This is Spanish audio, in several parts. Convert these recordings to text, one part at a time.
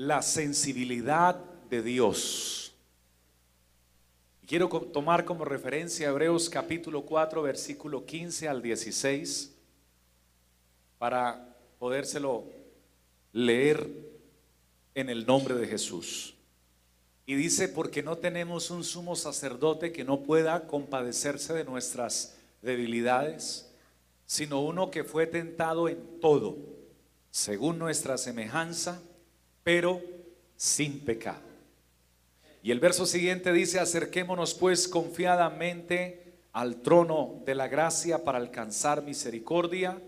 la sensibilidad de Dios. Quiero tomar como referencia Hebreos capítulo 4, versículo 15 al 16, para podérselo leer en el nombre de Jesús. Y dice, porque no tenemos un sumo sacerdote que no pueda compadecerse de nuestras debilidades, sino uno que fue tentado en todo, según nuestra semejanza, pero sin pecado. Y el verso siguiente dice, acerquémonos pues confiadamente al trono de la gracia para alcanzar misericordia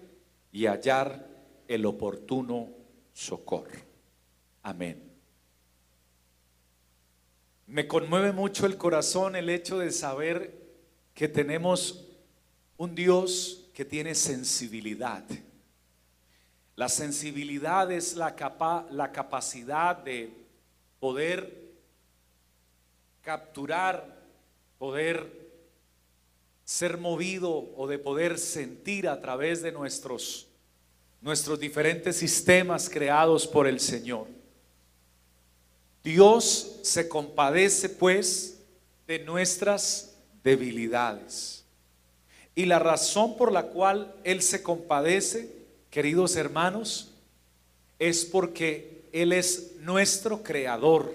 y hallar el oportuno socorro. Amén. Me conmueve mucho el corazón el hecho de saber que tenemos un Dios que tiene sensibilidad. La sensibilidad es la, la capacidad de poder capturar, poder ser movido o de poder sentir a través de nuestros, nuestros diferentes sistemas creados por el Señor. Dios se compadece pues de nuestras debilidades. Y la razón por la cual Él se compadece, queridos hermanos, es porque Él es nuestro creador.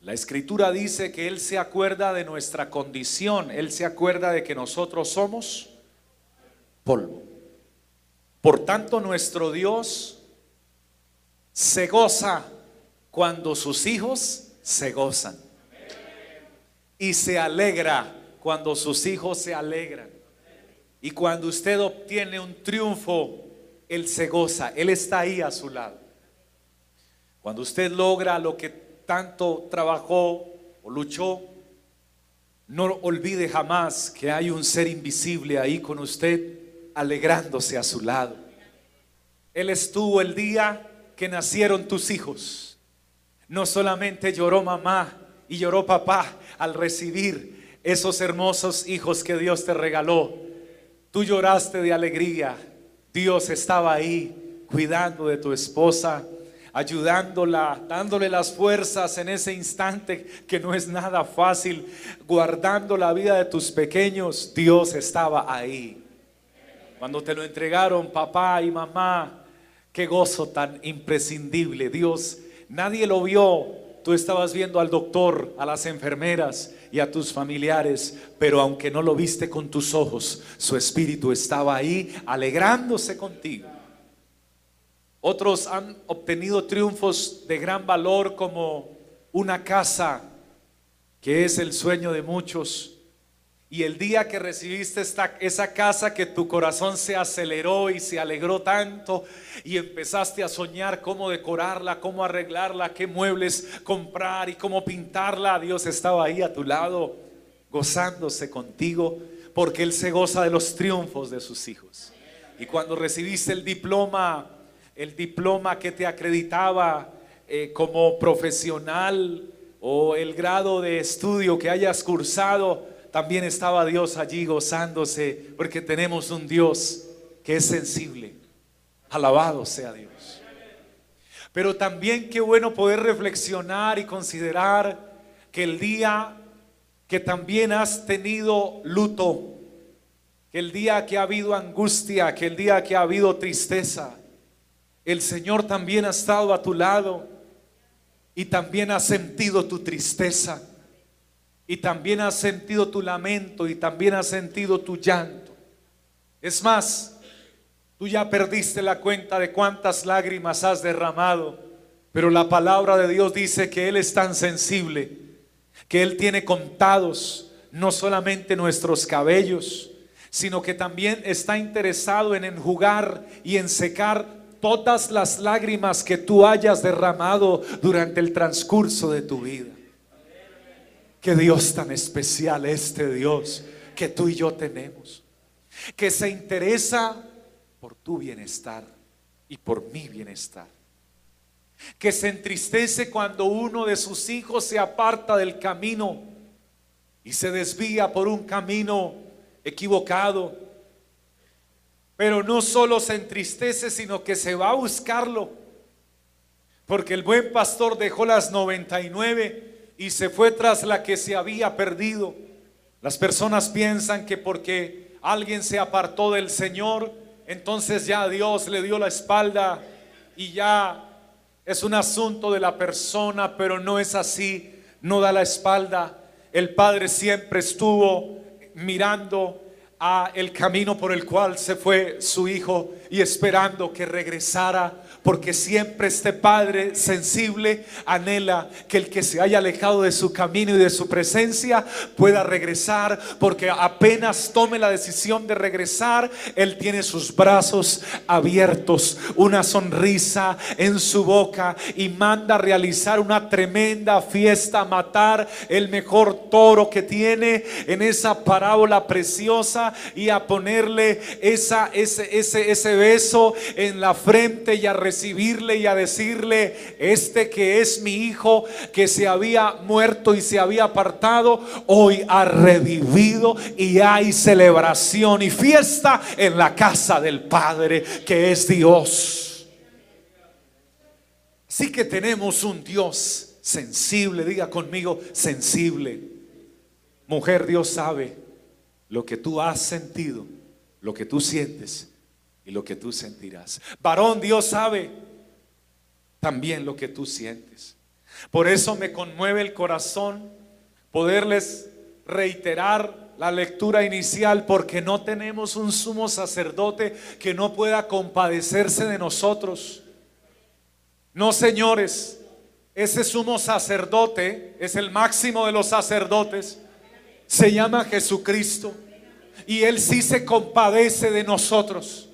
La escritura dice que Él se acuerda de nuestra condición, Él se acuerda de que nosotros somos polvo. Por tanto, nuestro Dios se goza cuando sus hijos se gozan. Y se alegra cuando sus hijos se alegran. Y cuando usted obtiene un triunfo, Él se goza. Él está ahí a su lado. Cuando usted logra lo que tanto trabajó o luchó, no olvide jamás que hay un ser invisible ahí con usted, alegrándose a su lado. Él estuvo el día que nacieron tus hijos. No solamente lloró mamá y lloró papá al recibir esos hermosos hijos que Dios te regaló. Tú lloraste de alegría. Dios estaba ahí cuidando de tu esposa, ayudándola, dándole las fuerzas en ese instante que no es nada fácil, guardando la vida de tus pequeños. Dios estaba ahí. Cuando te lo entregaron papá y mamá, qué gozo tan imprescindible. Dios Nadie lo vio. Tú estabas viendo al doctor, a las enfermeras y a tus familiares, pero aunque no lo viste con tus ojos, su espíritu estaba ahí alegrándose contigo. Otros han obtenido triunfos de gran valor como una casa, que es el sueño de muchos, y el día que recibiste esta, esa casa que tu corazón se aceleró y se alegró tanto y empezaste a soñar cómo decorarla, cómo arreglarla, qué muebles comprar y cómo pintarla, Dios estaba ahí a tu lado gozándose contigo porque Él se goza de los triunfos de sus hijos. Y cuando recibiste el diploma, el diploma que te acreditaba eh, como profesional o el grado de estudio que hayas cursado, también estaba Dios allí gozándose porque tenemos un Dios que es sensible. Alabado sea Dios. Pero también qué bueno poder reflexionar y considerar que el día que también has tenido luto, que el día que ha habido angustia, que el día que ha habido tristeza, el Señor también ha estado a tu lado y también ha sentido tu tristeza y también has sentido tu lamento y también has sentido tu llanto. Es más, tú ya perdiste la cuenta de cuántas lágrimas has derramado, pero la palabra de Dios dice que Él es tan sensible, que Él tiene contados no solamente nuestros cabellos, sino que también está interesado en enjugar y en secar todas las lágrimas que tú hayas derramado durante el transcurso de tu vida. Qué Dios tan especial este Dios que tú y yo tenemos. Que se interesa por tu bienestar y por mi bienestar. Que se entristece cuando uno de sus hijos se aparta del camino y se desvía por un camino equivocado. Pero no solo se entristece, sino que se va a buscarlo Porque el buen pastor dejó las 99 y se fue tras la que se había perdido. Las personas piensan que porque alguien se apartó del Señor, entonces ya Dios le dio la espalda y ya es un asunto de la persona, pero no es así, no da la espalda. El Padre siempre estuvo mirando a el camino por el cual se fue su hijo y esperando que regresara porque siempre este Padre sensible anhela que el que se haya alejado de su camino y de su presencia pueda regresar, porque apenas tome la decisión de regresar, Él tiene sus brazos abiertos, una sonrisa en su boca y manda a realizar una tremenda fiesta, matar el mejor toro que tiene en esa parábola preciosa y a ponerle esa, ese, ese, ese beso en la frente y a recibir recibirle y a decirle, este que es mi hijo, que se había muerto y se había apartado, hoy ha revivido y hay celebración y fiesta en la casa del Padre, que es Dios. Sí que tenemos un Dios sensible, diga conmigo, sensible. Mujer, Dios sabe lo que tú has sentido, lo que tú sientes y lo que tú sentirás. Varón, Dios sabe también lo que tú sientes. Por eso me conmueve el corazón poderles reiterar la lectura inicial porque no tenemos un sumo sacerdote que no pueda compadecerse de nosotros. No, señores, ese sumo sacerdote es el máximo de los sacerdotes. Se llama Jesucristo y él sí se compadece de nosotros.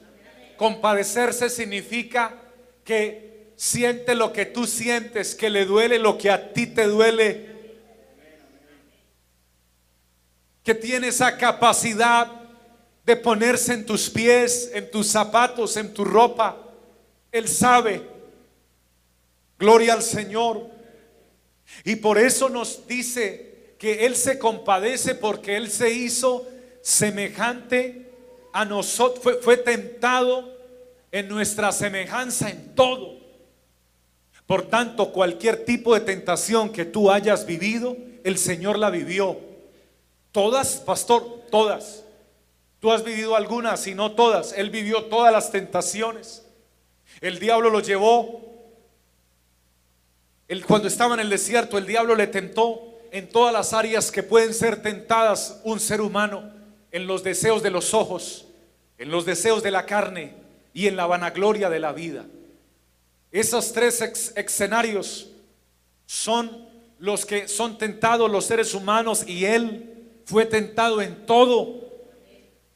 Compadecerse significa que siente lo que tú sientes, que le duele lo que a ti te duele. Que tiene esa capacidad de ponerse en tus pies, en tus zapatos, en tu ropa. Él sabe. Gloria al Señor. Y por eso nos dice que Él se compadece porque Él se hizo semejante a nosotros, fue, tentado en nuestra semejanza en todo. Por tanto, cualquier tipo de tentación que tú hayas vivido, el Señor la vivió. Todas, pastor, todas. Tú has vivido algunas y no todas. Él vivió todas las tentaciones. El diablo lo llevó. Cuando estaba en el desierto, el diablo le tentó en todas las áreas que pueden ser tentadas un ser humano. En los deseos de los ojos, en los deseos de la carne, y en la vanagloria de la vida. Esos tres escenarios son los que son tentados los seres humanos y Él fue tentado en todo.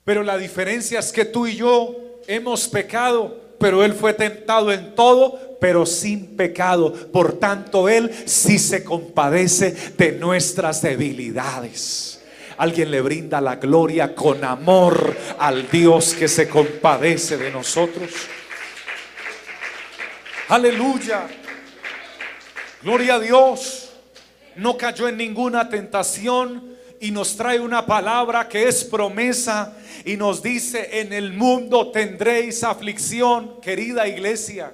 Pero la diferencia es que tú y yo hemos pecado, pero Él fue tentado en todo, pero sin pecado. Por tanto, Él sí se compadece de nuestras debilidades. Alguien le brinda la gloria con amor al Dios que se compadece de nosotros. Aleluya. Gloria a Dios. No cayó en ninguna tentación y nos trae una palabra que es promesa y nos dice, en el mundo tendréis aflicción, querida iglesia.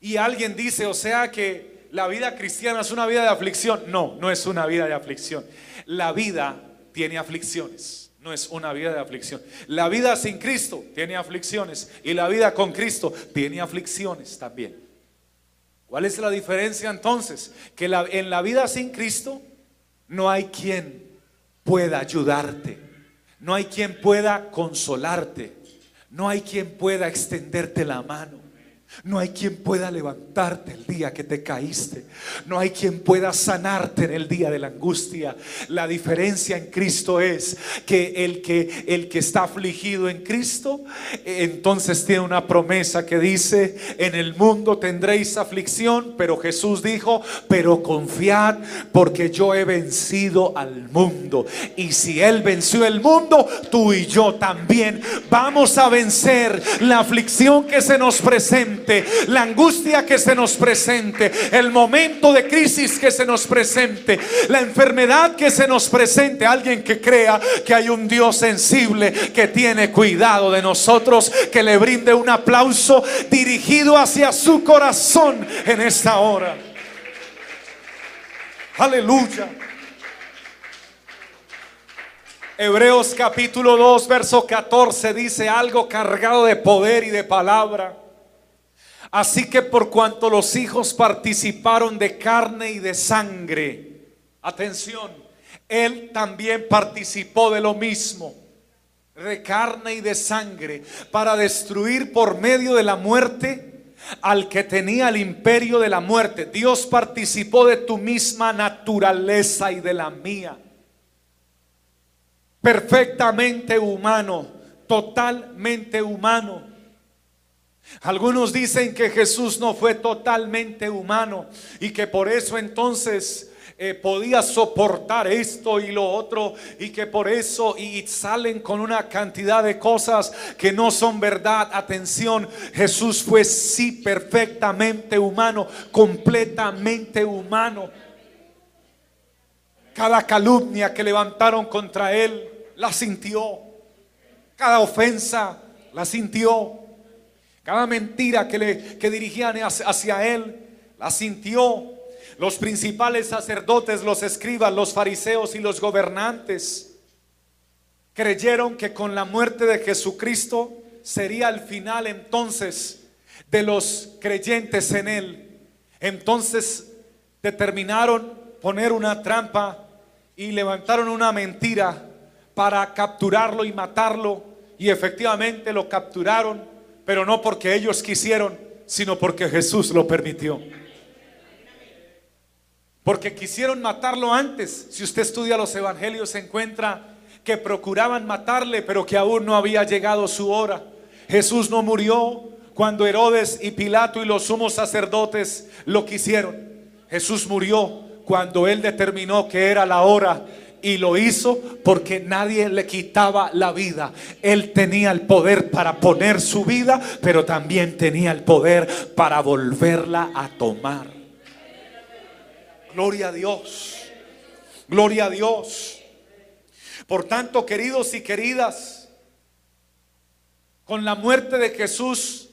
Y alguien dice, o sea que la vida cristiana es una vida de aflicción. No, no es una vida de aflicción. La vida tiene aflicciones, no es una vida de aflicción. La vida sin Cristo tiene aflicciones y la vida con Cristo tiene aflicciones también. ¿Cuál es la diferencia entonces? Que en la vida sin Cristo no hay quien pueda ayudarte, no hay quien pueda consolarte, no hay quien pueda extenderte la mano. No hay quien pueda levantarte el día que te caíste. No hay quien pueda sanarte en el día de la angustia. La diferencia en Cristo es que el que el que está afligido en Cristo, entonces tiene una promesa que dice, "En el mundo tendréis aflicción", pero Jesús dijo, "Pero confiad, porque yo he vencido al mundo." Y si él venció el mundo, tú y yo también vamos a vencer la aflicción que se nos presenta la angustia que se nos presente, el momento de crisis que se nos presente, la enfermedad que se nos presente, alguien que crea que hay un Dios sensible que tiene cuidado de nosotros, que le brinde un aplauso dirigido hacia su corazón en esta hora. Aleluya. Hebreos capítulo 2, verso 14 dice algo cargado de poder y de palabra. Así que por cuanto los hijos participaron de carne y de sangre, atención, él también participó de lo mismo, de carne y de sangre, para destruir por medio de la muerte al que tenía el imperio de la muerte. Dios participó de tu misma naturaleza y de la mía perfectamente humano, totalmente humano. Algunos dicen que Jesús no fue totalmente humano y que por eso entonces eh, podía soportar esto y lo otro y que por eso y salen con una cantidad de cosas que no son verdad. Atención, Jesús fue sí perfectamente humano, completamente humano. Cada calumnia que levantaron contra él, la sintió. Cada ofensa la sintió. Cada mentira que, le, que dirigían hacia él, la sintió. Los principales sacerdotes, los escribas, los fariseos y los gobernantes creyeron que con la muerte de Jesucristo sería el final entonces de los creyentes en él. Entonces determinaron poner una trampa y levantaron una mentira para capturarlo y matarlo. Y efectivamente lo capturaron, pero no porque ellos quisieron, sino porque Jesús lo permitió. Porque quisieron matarlo antes. Si usted estudia los evangelios, se encuentra que procuraban matarle, pero que aún no había llegado su hora. Jesús no murió cuando Herodes y Pilato y los sumos sacerdotes lo quisieron. Jesús murió cuando él determinó que era la hora y lo hizo porque nadie le quitaba la vida. Él tenía el poder para poner su vida, pero también tenía el poder para volverla a tomar. Gloria a Dios. Gloria a Dios. Por tanto, queridos y queridas, con la muerte de Jesús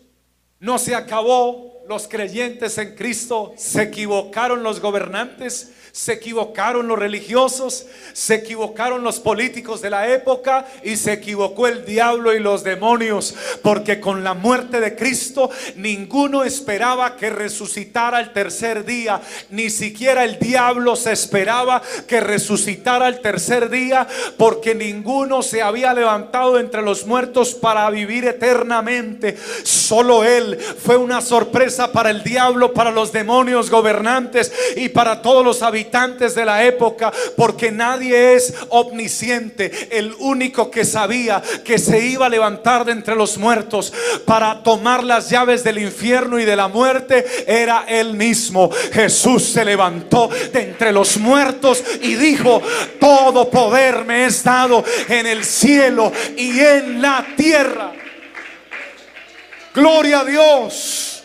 no se acabó los creyentes en Cristo, se equivocaron los gobernantes, se equivocaron los religiosos, se equivocaron los políticos de la época y se equivocó el diablo y los demonios, porque con la muerte de Cristo ninguno esperaba que resucitara el tercer día, ni siquiera el diablo se esperaba que resucitara el tercer día, porque ninguno se había levantado entre los muertos para vivir eternamente. Solo él fue una sorpresa para el diablo, para los demonios gobernantes y para todos los habitantes de la época, porque nadie es omnisciente. El único que sabía que se iba a levantar de entre los muertos para tomar las llaves del infierno y de la muerte era él mismo. Jesús se levantó de entre los muertos y dijo, todo poder me es dado en el cielo y en la tierra. Gloria a Dios.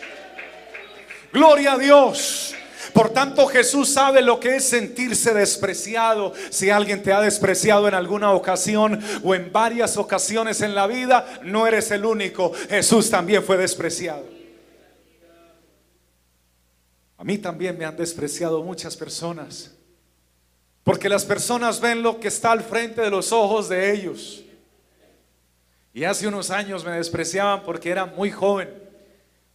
Gloria a Dios. Por tanto, Jesús sabe lo que es sentirse despreciado. Si alguien te ha despreciado en alguna ocasión o en varias ocasiones en la vida, no eres el único. Jesús también fue despreciado. A mí también me han despreciado muchas personas. Porque las personas ven lo que está al frente de los ojos de ellos. Y hace unos años me despreciaban porque era muy joven.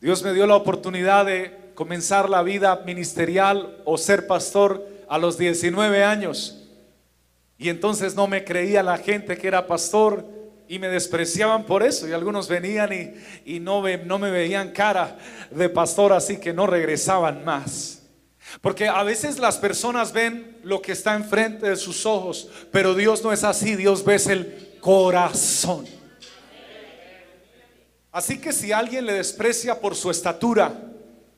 Dios me dio la oportunidad de comenzar la vida ministerial o ser pastor a los 19 años. Y entonces no me creía la gente que era pastor y me despreciaban por eso. Y algunos venían y, no, no me veían cara de pastor, así que no regresaban más. Porque a veces las personas ven lo que está enfrente de sus ojos, pero Dios no es así, Dios ve el corazón. Así que si alguien le desprecia por su estatura,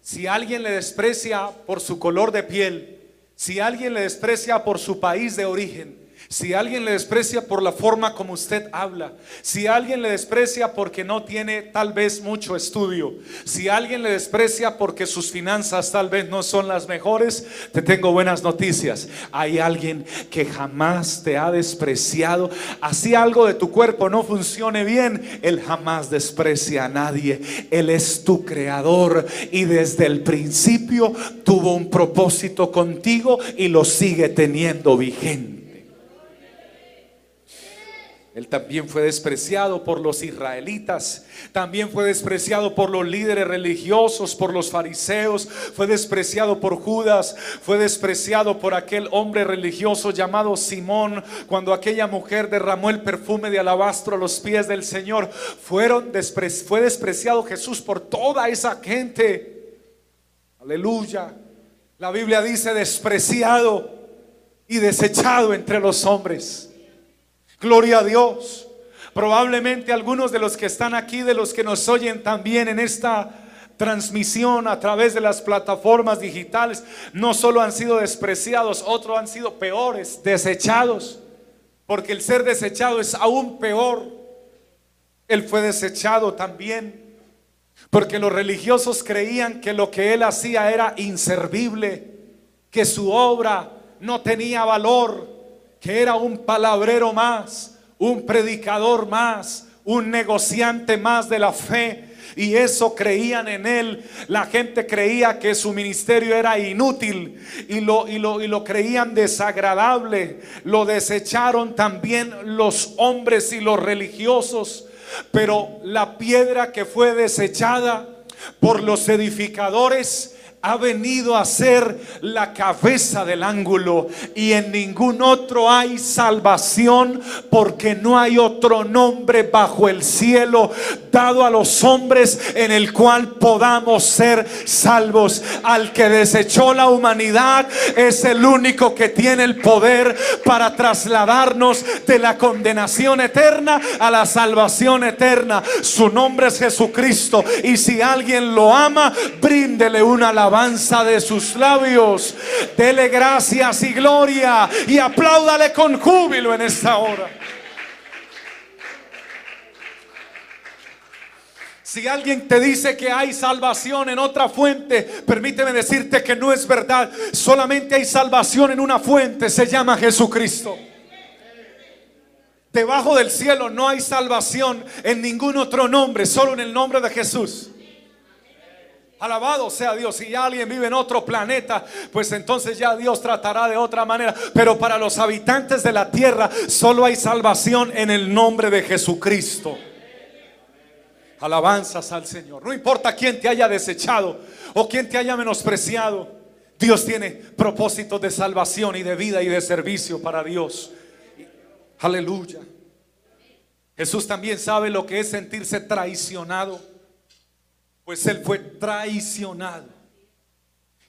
si alguien le desprecia por su color de piel, si alguien le desprecia por su país de origen, Si alguien le desprecia por la forma como usted habla, si alguien le desprecia porque no tiene tal vez mucho estudio, si alguien le desprecia porque sus finanzas tal vez no son las mejores, te tengo buenas noticias. Hay alguien que jamás te ha despreciado. Así algo de tu cuerpo no funcione bien, Él jamás desprecia a nadie. Él es tu creador y desde el principio tuvo un propósito contigo y lo sigue teniendo vigente. Él también fue despreciado por los israelitas, también fue despreciado por los líderes religiosos, por los fariseos, fue despreciado por Judas, fue despreciado por aquel hombre religioso llamado Simón, cuando aquella mujer derramó el perfume de alabastro a los pies del Señor. Fueron fue despreciado Jesús por toda esa gente. Aleluya. La Biblia dice despreciado y desechado entre los hombres. Gloria a Dios. Probablemente algunos de los que están aquí, de los que nos oyen también en esta transmisión a través de las plataformas digitales, no solo han sido despreciados, otros han sido peores, desechados. Porque el ser desechado es aún peor. Él fue desechado también. Porque los religiosos creían que lo que él hacía era inservible, que su obra no tenía valor, que era un palabrero más, un predicador más, un negociante más de la fe. Y eso creían en él. La gente creía que su ministerio era inútil y lo, y lo, y lo creían desagradable. Lo desecharon también los hombres y los religiosos. Pero la piedra que fue desechada por los edificadores ha venido a ser la cabeza del ángulo y en ningún otro hay salvación porque no hay otro nombre bajo el cielo dado a los hombres en el cual podamos ser salvos. Al que desechó la humanidad es el único que tiene el poder para trasladarnos de la condenación eterna a la salvación eterna. Su nombre es Jesucristo y si alguien lo ama, bríndele una alabanza de sus labios. Dele gracias y gloria y apláudale con júbilo en esta hora. Si alguien te dice que hay salvación en otra fuente, permíteme decirte que no es verdad. Solamente hay salvación en una fuente, se llama Jesucristo. Debajo del cielo no hay salvación en ningún otro nombre, solo en el nombre de Jesús. Alabado sea Dios. Si alguien vive en otro planeta, pues entonces ya Dios tratará de otra manera. Pero para los habitantes de la tierra solo hay salvación en el nombre de Jesucristo. Alabanzas al Señor. No importa quién te haya desechado o quién te haya menospreciado. Dios tiene propósitos de salvación y de vida y de servicio para Dios. Aleluya. Jesús también sabe lo que es sentirse traicionado pues él fue traicionado.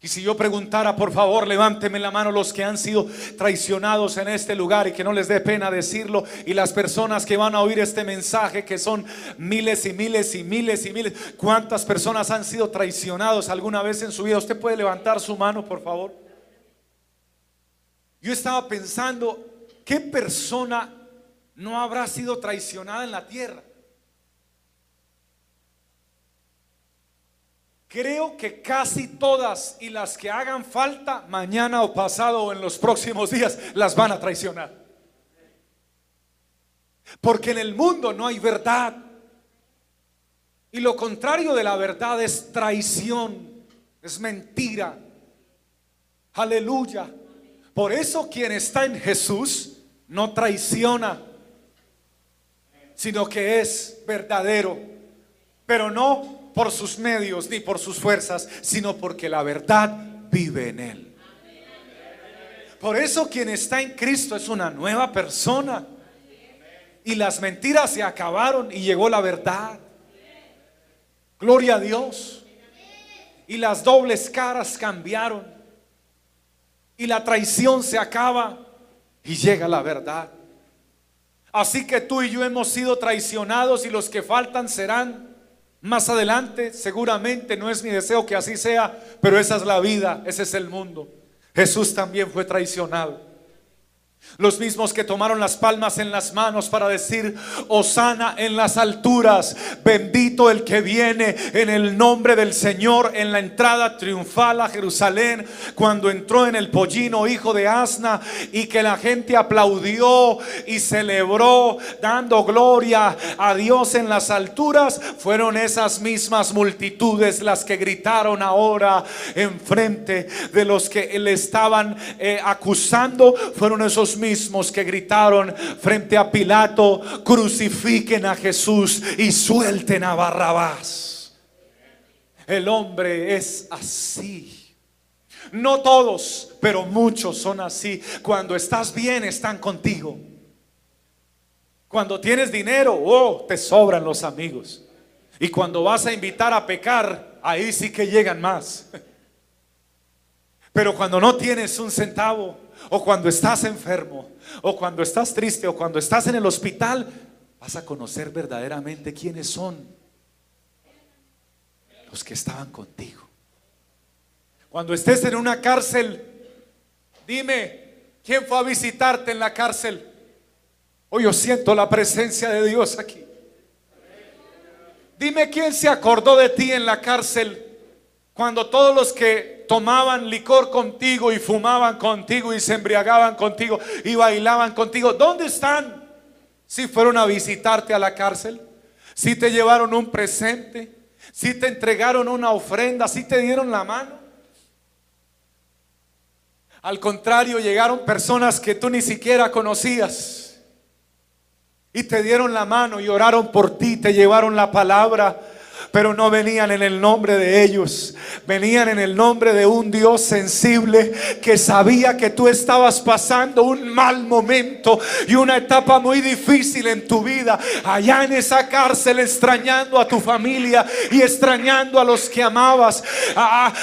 Y si yo preguntara, por favor, levánteme la mano los que han sido traicionados en este lugar y que no les dé pena decirlo. Y las personas que van a oír este mensaje, que son miles y miles y miles y miles. ¿Cuántas personas han sido traicionados alguna vez en su vida? Usted puede levantar su mano, por favor. Yo estaba pensando, ¿qué persona no habrá sido traicionada en la tierra? Creo que casi todas y las que hagan falta mañana o pasado o en los próximos días las van a traicionar. Porque en el mundo no hay verdad. Y lo contrario de la verdad es traición, es mentira. Aleluya. Por eso quien está en Jesús no traiciona, sino que es verdadero. Pero no por sus medios ni por sus fuerzas, sino porque la verdad vive en él. Por eso quien está en Cristo es una nueva persona. Y las mentiras se acabaron y llegó la verdad. Gloria a Dios. Y las dobles caras cambiaron. Y la traición se acaba y llega la verdad. Así que tú y yo hemos sido traicionados y los que faltan serán más adelante, seguramente no es mi deseo que así sea, pero esa es la vida, ese es el mundo. Jesús también fue traicionado. Los mismos que tomaron las palmas en las manos para decir, Osana en las alturas, bendito el que viene en el nombre del Señor en la entrada triunfal a Jerusalén, cuando entró en el pollino hijo de Asna y que la gente aplaudió y celebró dando gloria a Dios en las alturas, fueron esas mismas multitudes las que gritaron ahora enfrente de los que le estaban eh, acusando, fueron esos mismos que gritaron frente a Pilato, crucifiquen a Jesús y suelten a Barrabás. El hombre es así. No todos, pero muchos son así. Cuando estás bien, están contigo. Cuando tienes dinero, oh, te sobran los amigos. Y cuando vas a invitar a pecar, ahí sí que llegan más. Pero cuando no tienes un centavo, o cuando estás enfermo, o cuando estás triste, o cuando estás en el hospital, vas a conocer verdaderamente quiénes son los que estaban contigo. Cuando estés en una cárcel, dime, ¿quién fue a visitarte en la cárcel? Hoy yo siento la presencia de Dios aquí. Dime quién se acordó de ti en la cárcel cuando todos los que tomaban licor contigo y fumaban contigo y se embriagaban contigo y bailaban contigo. ¿Dónde están? Si fueron a visitarte a la cárcel, si te llevaron un presente, si te entregaron una ofrenda, si te dieron la mano. Al contrario, llegaron personas que tú ni siquiera conocías y te dieron la mano y oraron por ti, te llevaron la palabra pero no venían en el nombre de ellos, venían en el nombre de un Dios sensible que sabía que tú estabas pasando un mal momento y una etapa muy difícil en tu vida, allá en esa cárcel extrañando a tu familia y extrañando a los que amabas,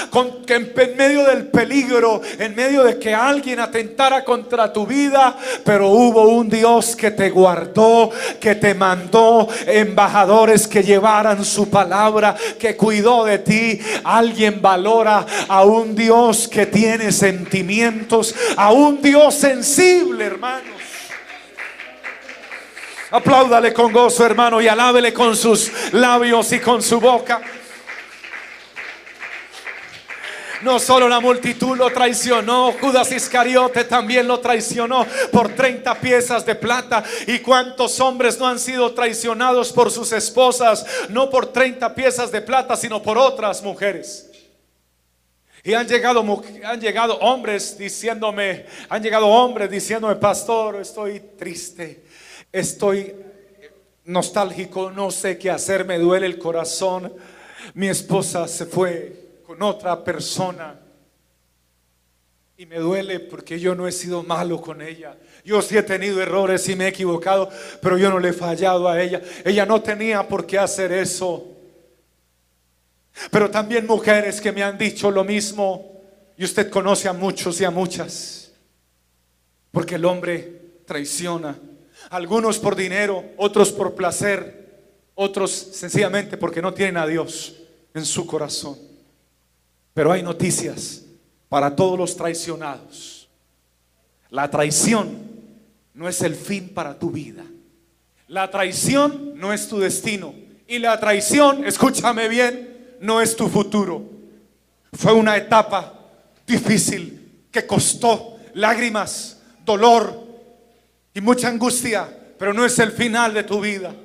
con, que en medio del peligro, en medio de que alguien atentara contra tu vida, pero hubo un Dios que te guardó, que te mandó embajadores que llevaran su palabra que cuidó de ti. Alguien valora a un Dios que tiene sentimientos, a un Dios sensible, hermanos. Apláudale con gozo, hermano, y alábele con sus labios y con su boca. No solo la multitud lo traicionó, Judas Iscariote también lo traicionó por 30 piezas de plata. ¿Y cuántos hombres no han sido traicionados por sus esposas? No por 30 piezas de plata, sino por otras mujeres. Y han llegado, han llegado hombres diciéndome, han llegado hombres diciéndome, pastor, estoy triste, estoy nostálgico, no sé qué hacer, me duele el corazón. Mi esposa se fue con otra persona. Y me duele porque yo no he sido malo con ella. Yo sí he tenido errores y me he equivocado, pero yo no le he fallado a ella. Ella no tenía por qué hacer eso. Pero también mujeres que me han dicho lo mismo. Y usted conoce a muchos y a muchas. Porque el hombre traiciona. Algunos por dinero, otros por placer, otros sencillamente porque no tienen a Dios en su corazón. Pero hay noticias para todos los traicionados. La traición no es el fin para tu vida. La traición no es tu destino. Y la traición, escúchame bien, no es tu futuro. Fue una etapa difícil que costó lágrimas, dolor y mucha angustia, pero no es el final de tu vida.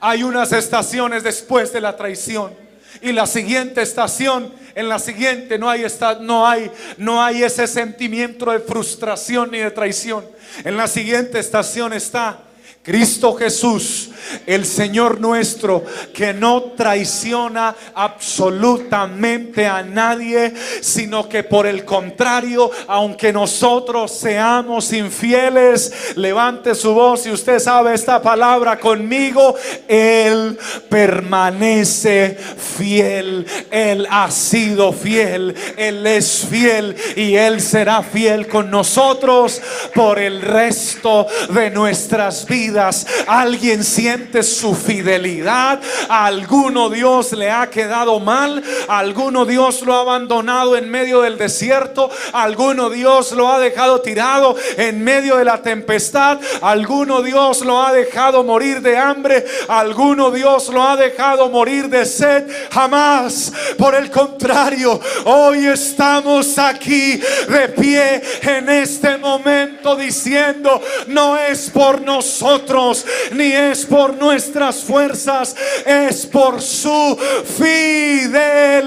Hay unas estaciones después de la traición y la siguiente estación, en la siguiente no hay, no hay, no hay ese sentimiento de frustración ni de traición. En la siguiente estación está Cristo Jesús, el Señor nuestro, que no traiciona absolutamente a nadie, sino que por el contrario, aunque nosotros seamos infieles, levante su voz y usted sabe esta palabra conmigo, Él permanece fiel, Él ha sido fiel, Él es fiel y Él será fiel con nosotros por el resto de nuestras vidas. Alguien siempre su fidelidad. A alguno Dios le ha quedado mal, alguno Dios lo ha abandonado en medio del desierto, alguno Dios lo ha dejado tirado en medio de la tempestad, alguno Dios lo ha dejado morir de hambre, alguno Dios lo ha dejado morir de sed. Jamás, por el contrario, hoy estamos aquí de pie en este momento diciendo, no es por nosotros, ni es por nuestras fuerzas, es por su fidelidad.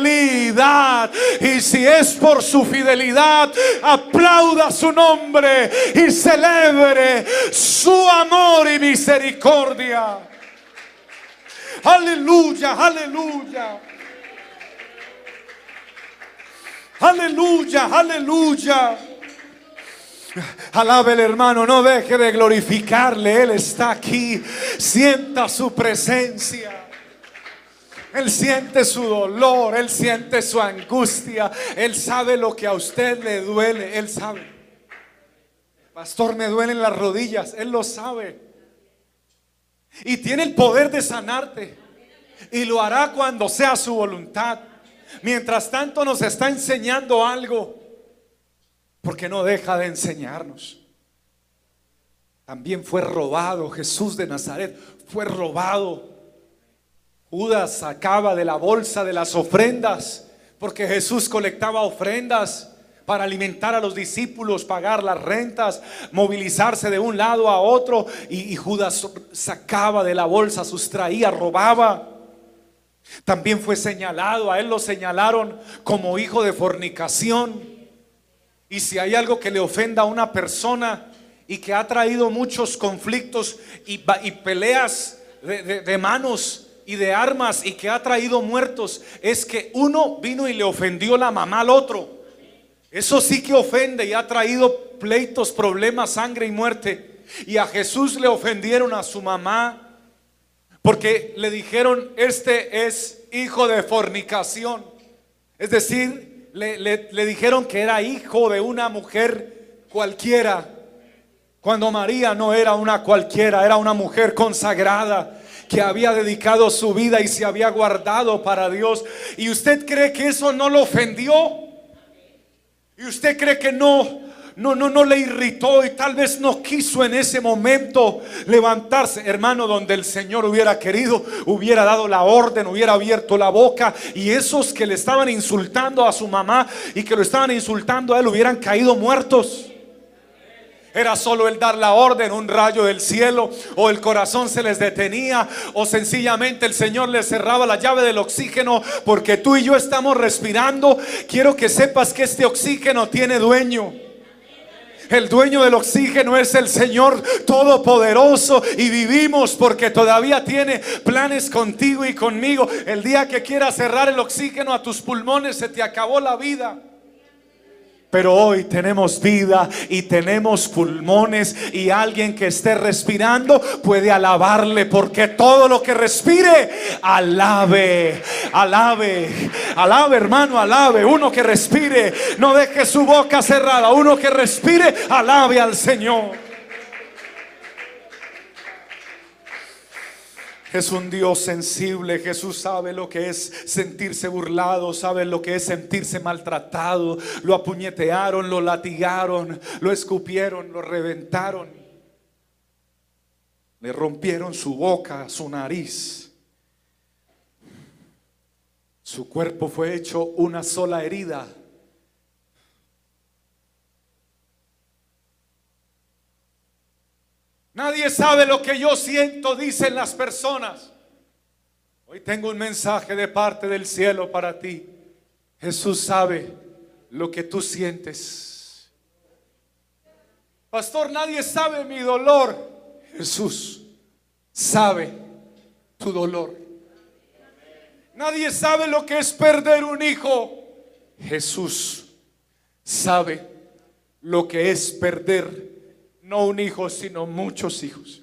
Y si es por su fidelidad, aplauda su nombre y celebre su amor y misericordia. Aleluya, aleluya. Aleluya, aleluya. Alabe el hermano, no deje de glorificarle. Él está aquí. Sienta su presencia. Él siente su dolor, Él siente su angustia, Él sabe lo que a usted le duele, Él sabe. Pastor, me duelen las rodillas, Él lo sabe. Y tiene el poder de sanarte. Y lo hará cuando sea su voluntad. Mientras tanto nos está enseñando algo. Porque no deja de enseñarnos. También fue robado Jesús de Nazaret. Fue robado. Judas sacaba de la bolsa de las ofrendas, porque Jesús colectaba ofrendas para alimentar a los discípulos, pagar las rentas, movilizarse de un lado a otro. Y, Judas sacaba de la bolsa, sustraía, robaba. También fue señalado, a él lo señalaron como hijo de fornicación. Y si hay algo que le ofenda a una persona y que ha traído muchos conflictos y, peleas de manos, y de armas y que ha traído muertos es que uno vino y le ofendió la mamá al otro. Eso sí que ofende y ha traído pleitos, problemas, sangre y muerte. Y a Jesús le ofendieron a su mamá porque le dijeron, este es hijo de fornicación. Es decir, le, dijeron que era hijo de una mujer cualquiera. Cuando María no era una cualquiera, era una mujer consagrada que había dedicado su vida y se había guardado para Dios. ¿Y usted cree que eso no lo ofendió? ¿Y usted cree que no no, no, no le irritó y tal vez no quiso en ese momento levantarse. Hermano, donde el Señor hubiera querido, hubiera dado la orden, hubiera abierto la boca y esos que le estaban insultando a su mamá y que lo estaban insultando a él hubieran caído muertos. Era solo el dar la orden, un rayo del cielo, o el corazón se les detenía, o sencillamente el Señor les cerraba la llave del oxígeno, porque tú y yo estamos respirando. Quiero que sepas que este oxígeno tiene dueño. El dueño del oxígeno es el Señor Todopoderoso y vivimos porque todavía tiene planes contigo y conmigo. El día que quiera cerrar el oxígeno a tus pulmones se te acabó la vida. Pero hoy tenemos vida y tenemos pulmones y alguien que esté respirando puede alabarle porque todo lo que respire, alabe, alabe, alabe hermano, alabe. Uno que respire, no deje su boca cerrada. Uno que respire, alabe al Señor. Es un Dios sensible. Jesús sabe lo que es sentirse burlado, sabe lo que es sentirse maltratado. Lo apuñetearon, lo latigaron, lo escupieron, lo reventaron. Le rompieron su boca, su nariz. Su cuerpo fue hecho una sola herida. Nadie sabe lo que yo siento, dicen las personas. Hoy tengo un mensaje de parte del cielo para ti. Jesús sabe lo que tú sientes. Pastor, nadie sabe mi dolor. Jesús sabe tu dolor. Nadie sabe lo que es perder un hijo. Jesús sabe lo que es perder no un hijo, sino muchos hijos.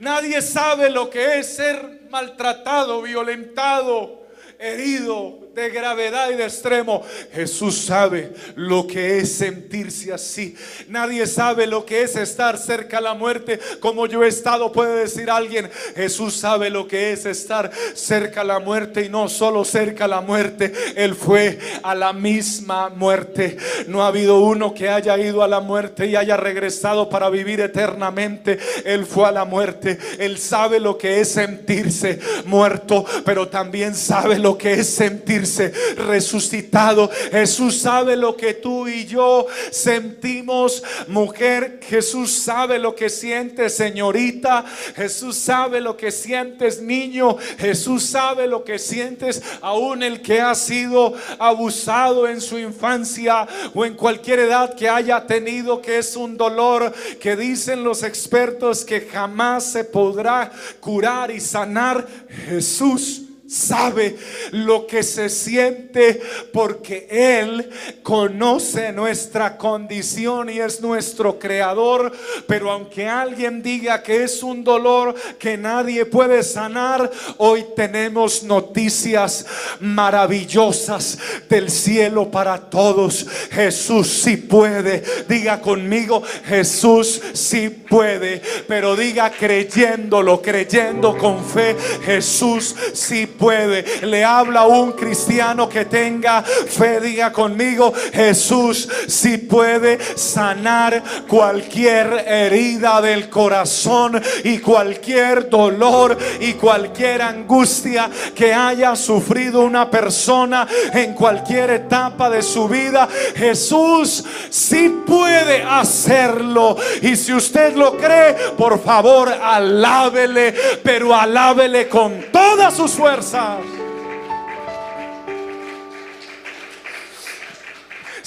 Nadie sabe lo que es ser maltratado, violentado, herido, de gravedad y de extremo. Jesús sabe lo que es sentirse así. Nadie sabe lo que es estar cerca a la muerte como yo he estado, puede decir alguien. Jesús sabe lo que es estar cerca a la muerte y no solo cerca a la muerte. Él fue a la misma muerte. No ha habido uno que haya ido a la muerte y haya regresado para vivir eternamente. Él fue a la muerte. Él sabe lo que es sentirse muerto, pero también sabe lo que es sentirse resucitado. Jesús sabe lo que tú y yo sentimos, mujer. Jesús sabe lo que sientes, señorita. Jesús sabe lo que sientes, niño. Jesús sabe lo que sientes, aún el que ha sido abusado en su infancia o en cualquier edad que haya tenido, que es un dolor que dicen los expertos que jamás se podrá curar y sanar. Jesús sabe lo que se siente porque Él conoce nuestra condición y es nuestro creador. Pero aunque alguien diga que es un dolor que nadie puede sanar, hoy tenemos noticias maravillosas del cielo para todos. Jesús sí puede. Diga conmigo, Jesús sí puede. Pero diga creyéndolo, creyendo con fe, Jesús sí puede puede. Le habla un cristiano que tenga fe. Diga conmigo, Jesús si puede sanar cualquier herida del corazón y cualquier dolor y cualquier angustia que haya sufrido una persona en cualquier etapa de su vida. Jesús si puede hacerlo. Y si usted lo cree, por favor, alábele, pero alábele con todas sus fuerzas. 啊。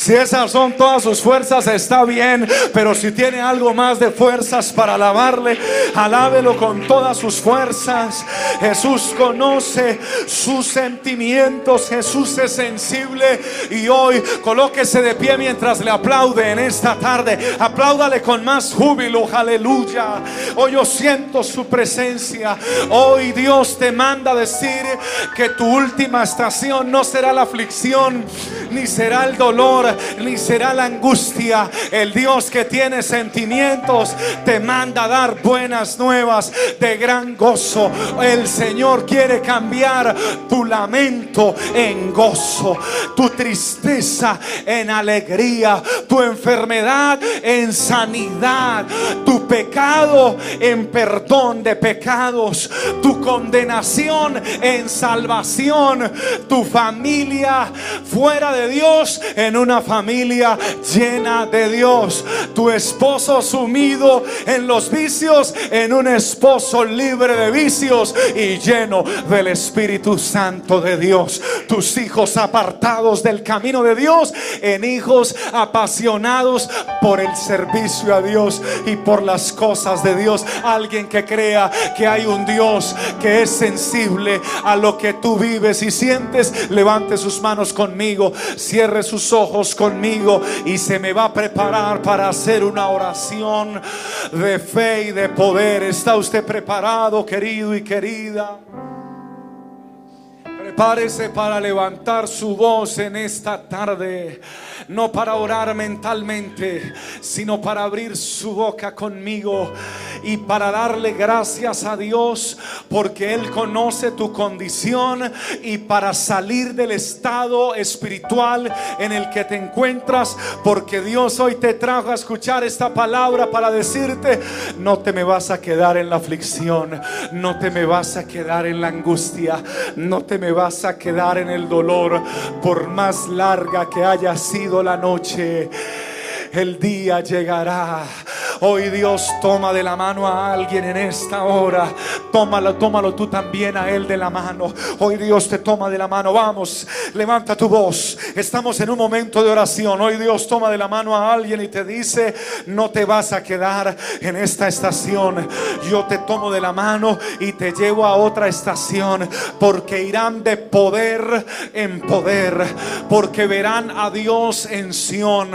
Si esas son todas sus fuerzas, está bien. Pero si tiene algo más de fuerzas para alabarle, alábelo con todas sus fuerzas. Jesús conoce sus sentimientos. Jesús es sensible. Y hoy colóquese de pie mientras le aplaude en esta tarde. Apláudale con más júbilo. Aleluya. Hoy yo siento su presencia. Hoy Dios te manda decir que tu última estación no será la aflicción ni será el dolor ni será la angustia. El Dios que tiene sentimientos te manda a dar buenas nuevas de gran gozo. El Señor quiere cambiar tu lamento en gozo, tu tristeza en alegría, tu enfermedad en sanidad, tu pecado en perdón de pecados, tu condenación en salvación, tu familia fuera de Dios en una familia llena de Dios. Tu esposo sumido en los vicios, en un esposo libre de vicios y lleno del Espíritu Santo de Dios. Tus hijos apartados del camino de Dios, en hijos apasionados por el servicio a Dios y por las cosas de Dios. Alguien que crea que hay un Dios que es sensible a lo que tú vives y sientes, levante sus manos conmigo, cierre sus ojos conmigo y se me va a preparar para hacer una oración de fe y de poder. ¿Está usted preparado, querido y querida? Prepárese para levantar su voz en esta tarde. No para orar mentalmente, sino para abrir su boca conmigo y para darle gracias a Dios porque Él conoce tu condición y para salir del estado espiritual en el que te encuentras, porque Dios hoy te trajo a escuchar esta palabra para decirte, no te me vas a quedar en la aflicción, no te me vas a quedar en la angustia, no te me vas a quedar en el dolor, por más larga que haya sido la noche, el día llegará Hoy Dios toma de la mano a alguien en esta hora. Tómalo, tómalo tú también a Él de la mano. Hoy Dios te toma de la mano. Vamos, levanta tu voz. Estamos en un momento de oración. Hoy Dios toma de la mano a alguien y te dice, no te vas a quedar en esta estación. Yo te tomo de la mano y te llevo a otra estación. Porque irán de poder en poder. Porque verán a Dios en Sión.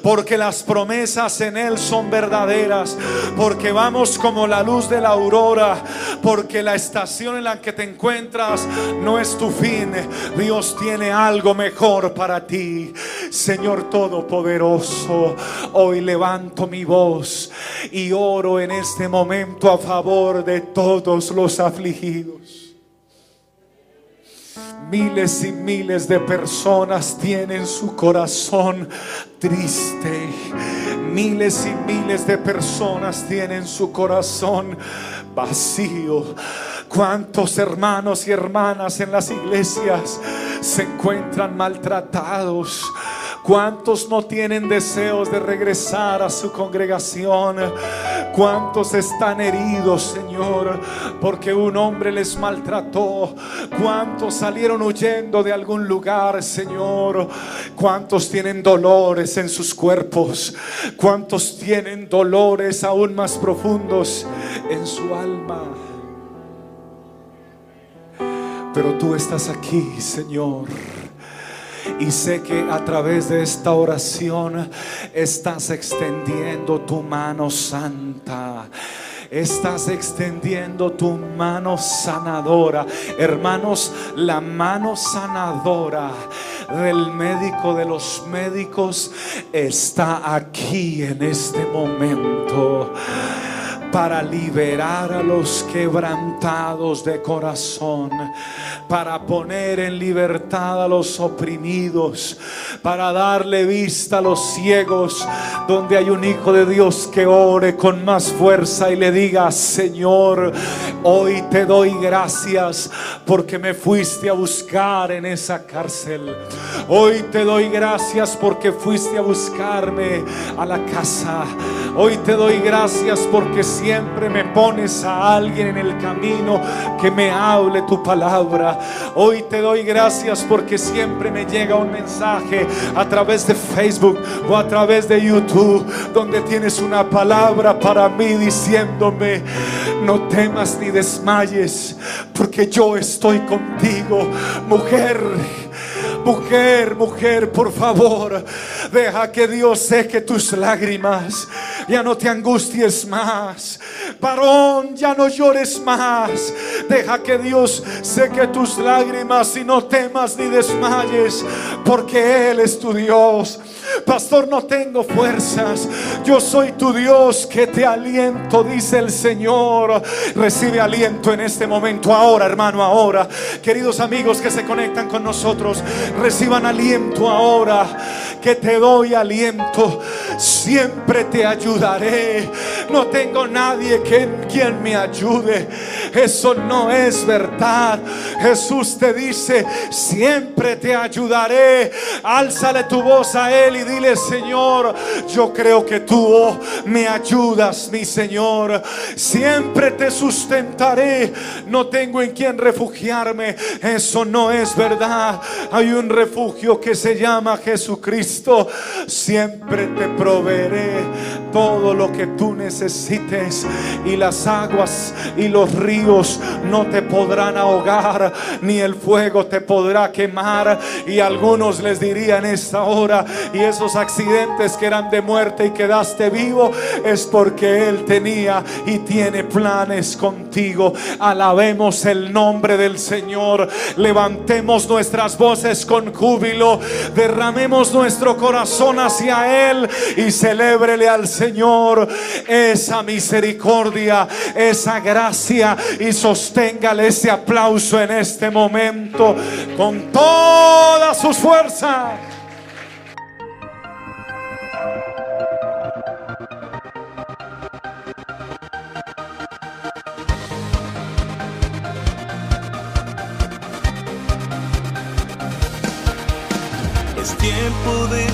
Porque las promesas en Él son verdaderas porque vamos como la luz de la aurora, porque la estación en la que te encuentras no es tu fin. Dios tiene algo mejor para ti. Señor Todopoderoso, hoy levanto mi voz y oro en este momento a favor de todos los afligidos. Miles y miles de personas tienen su corazón triste. Miles y miles de personas tienen su corazón vacío. ¿Cuántos hermanos y hermanas en las iglesias se encuentran maltratados? ¿Cuántos no tienen deseos de regresar a su congregación? ¿Cuántos están heridos, Señor, porque un hombre les maltrató? ¿Cuántos salieron huyendo de algún lugar, Señor? ¿Cuántos tienen dolores en sus cuerpos? ¿Cuántos tienen dolores aún más profundos en su alma? Pero tú estás aquí, Señor. Y sé que a través de esta oración estás extendiendo tu mano santa. Estás extendiendo tu mano sanadora. Hermanos, la mano sanadora del médico de los médicos está aquí en este momento para liberar a los quebrantados de corazón, para poner en libertad a los oprimidos, para darle vista a los ciegos, donde hay un hijo de Dios que ore con más fuerza y le diga, Señor, hoy te doy gracias porque me fuiste a buscar en esa cárcel. Hoy te doy gracias porque fuiste a buscarme a la casa. Hoy te doy gracias porque siempre me pones a alguien en el camino que me hable tu palabra. Hoy te doy gracias porque siempre me llega un mensaje a través de Facebook o a través de YouTube donde tienes una palabra para mí diciéndome, no temas ni desmayes porque yo estoy contigo, mujer. Mujer, mujer, por favor, deja que Dios seque tus lágrimas. Ya no te angusties más. Varón, ya no llores más. Deja que Dios seque tus lágrimas y no temas ni desmayes, porque Él es tu Dios. Pastor, no tengo fuerzas. Yo soy tu Dios que te aliento, dice el Señor. Recibe aliento en este momento, ahora, hermano, ahora. Queridos amigos que se conectan con nosotros, reciban aliento ahora. Que te doy aliento. Siempre te ayudaré. No tengo nadie que, quien me ayude. Eso no es verdad. Jesús te dice, siempre te ayudaré. Álzale tu voz a Él y dile, Señor, yo creo que tú me ayudas, mi Señor. Siempre te sustentaré. No tengo en quien refugiarme. Eso no es verdad. Hay un refugio que se llama Jesucristo. Siempre te proveeré todo lo que tú necesites. Y las aguas y los ríos no te podrán ahogar, ni el fuego te podrá quemar. Y algunos les dirían esta hora, y esos accidentes que eran de muerte y quedaste vivo, es porque Él tenía y tiene planes contigo. Alabemos el nombre del Señor. Levantemos nuestras voces con júbilo. Derramemos nuestro corazón hacia Él y celébrele al Señor esa misericordia, esa gracia y sosténgale ese aplauso en este momento con todas sus fuerzas. Es tiempo de